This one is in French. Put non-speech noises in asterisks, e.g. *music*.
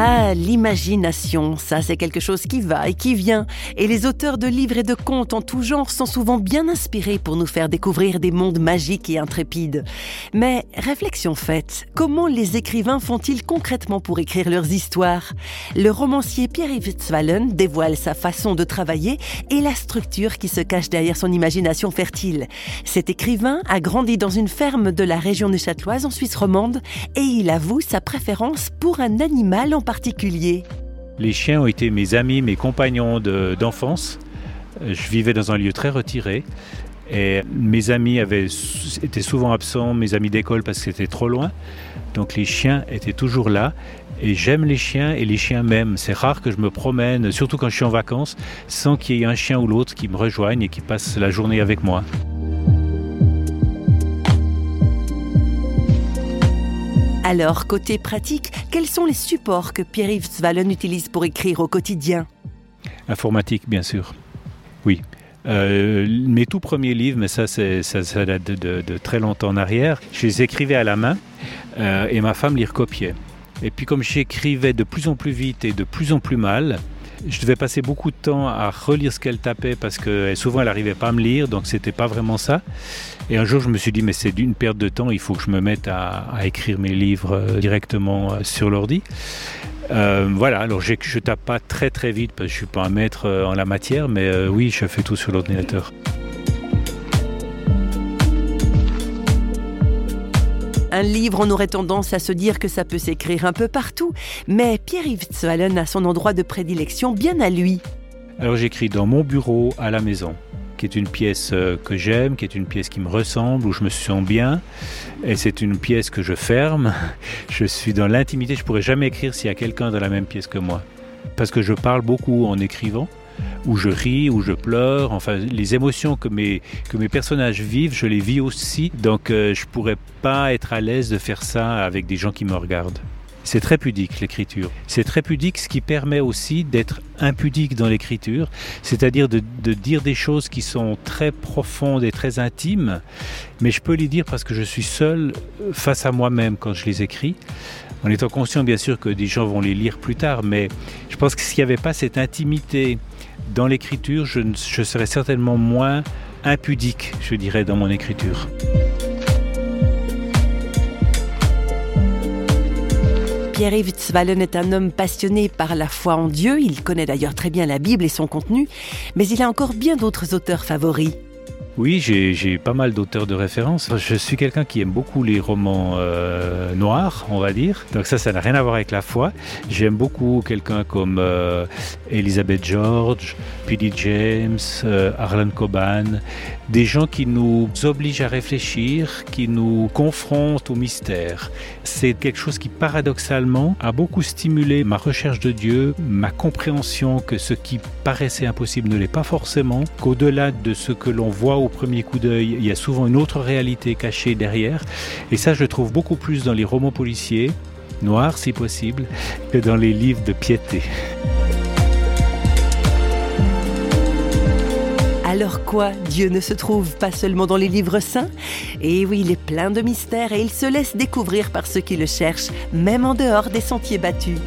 Ah, l'imagination, ça c'est quelque chose qui va et qui vient. Et les auteurs de livres et de contes en tout genre sont souvent bien inspirés pour nous faire découvrir des mondes magiques et intrépides. Mais réflexion faite, comment les écrivains font-ils concrètement pour écrire leurs histoires? Le romancier Pierre-Yves Zwallen dévoile sa façon de travailler et la structure qui se cache derrière son imagination fertile. Cet écrivain a grandi dans une ferme de la région Châteloise en Suisse romande et il avoue sa préférence pour un animal Les chiens ont été mes amis, mes compagnons d'enfance. je vivais dans un lieu très retiré et mes amis avaient, étaient souvent absents, mes amis d'école parce que c'était trop loin. Donc les chiens étaient toujours là. Et j'aime les chiens et les chiens m'aiment. C'est rare que je me promène, surtout quand je suis en vacances, sans qu'il y ait un chien ou l'autre qui me rejoigne et qui passe la journée avec moi. Alors, côté pratique, quels sont les supports que Pierre-Yves Svalen utilise pour écrire au quotidien? Informatique, bien sûr. Oui. Euh, mes tout premiers livres, mais ça, ça, date de, très longtemps en arrière, je les écrivais à la main euh, et ma femme les recopiait. Et puis comme j'écrivais de plus en plus vite et de plus en plus mal, je devais passer beaucoup de temps à relire ce qu'elle tapait parce que souvent elle n'arrivait pas à me lire, donc c'était pas vraiment ça. Et un jour je me suis dit mais c'est d'une perte de temps, il faut que je me mette à, écrire mes livres euh, directement euh, sur l'ordi. Euh, voilà, alors je ne tape pas très très vite parce que je suis pas un maître en la matière, mais oui, je fais tout sur l'ordinateur. Un livre, on aurait tendance à se dire que ça peut s'écrire un peu partout, mais Pierre-Yves Zwallen a son endroit de prédilection bien à lui. Alors j'écris dans mon bureau à la maison, qui est une pièce euh, que j'aime, qui est une pièce qui me ressemble, où je me sens bien, et c'est une pièce que je ferme. *laughs* Je suis dans l'intimité, je pourrais jamais écrire s'il y a quelqu'un dans la même pièce que moi, parce que je parle beaucoup en écrivant où je ris, où je pleure. Enfin, les émotions que mes, que mes personnages vivent, je les vis aussi. Donc, euh, je pourrais pas être à l'aise de faire ça avec des gens qui me regardent. C'est très pudique l'écriture. C'est très pudique, ce qui permet aussi d'être impudique dans l'écriture, c'est-à-dire de, de, dire des choses qui sont très profondes et très intimes, mais je peux les dire parce que je suis seul face à moi-même quand je les écris, en étant conscient bien sûr que des gens vont les lire plus tard, mais je pense que s'il n'y avait pas cette intimité dans l'écriture, je, serais certainement moins impudique, je dirais, dans mon écriture. Pierre-Yves est un homme passionné par la foi en Dieu. Il connaît d'ailleurs très bien la Bible et son contenu, mais il a encore bien d'autres auteurs favoris. Oui, j'ai pas mal d'auteurs de référence. Je suis quelqu'un qui aime beaucoup les romans euh, noirs, on va dire. Donc ça, ça n'a rien à voir avec la foi. J'aime beaucoup quelqu'un comme euh, Elizabeth George, P.D. James, euh, Arlan Coban. Des gens qui nous obligent à réfléchir, qui nous confrontent au mystère. C'est quelque chose qui, paradoxalement, a beaucoup stimulé ma recherche de Dieu, ma compréhension que ce qui paraissait impossible ne l'est pas forcément, qu'au-delà de ce que l'on voit au premier coup d'œil, il y a souvent une autre réalité cachée derrière. Et ça, je trouve beaucoup plus dans les romans policiers, noirs si possible, que dans les livres de piété. Alors quoi? Dieu ne se trouve pas seulement dans les livres saints? Et oui, il est plein de mystères et il se laisse découvrir par ceux qui le cherchent, même en dehors des sentiers battus.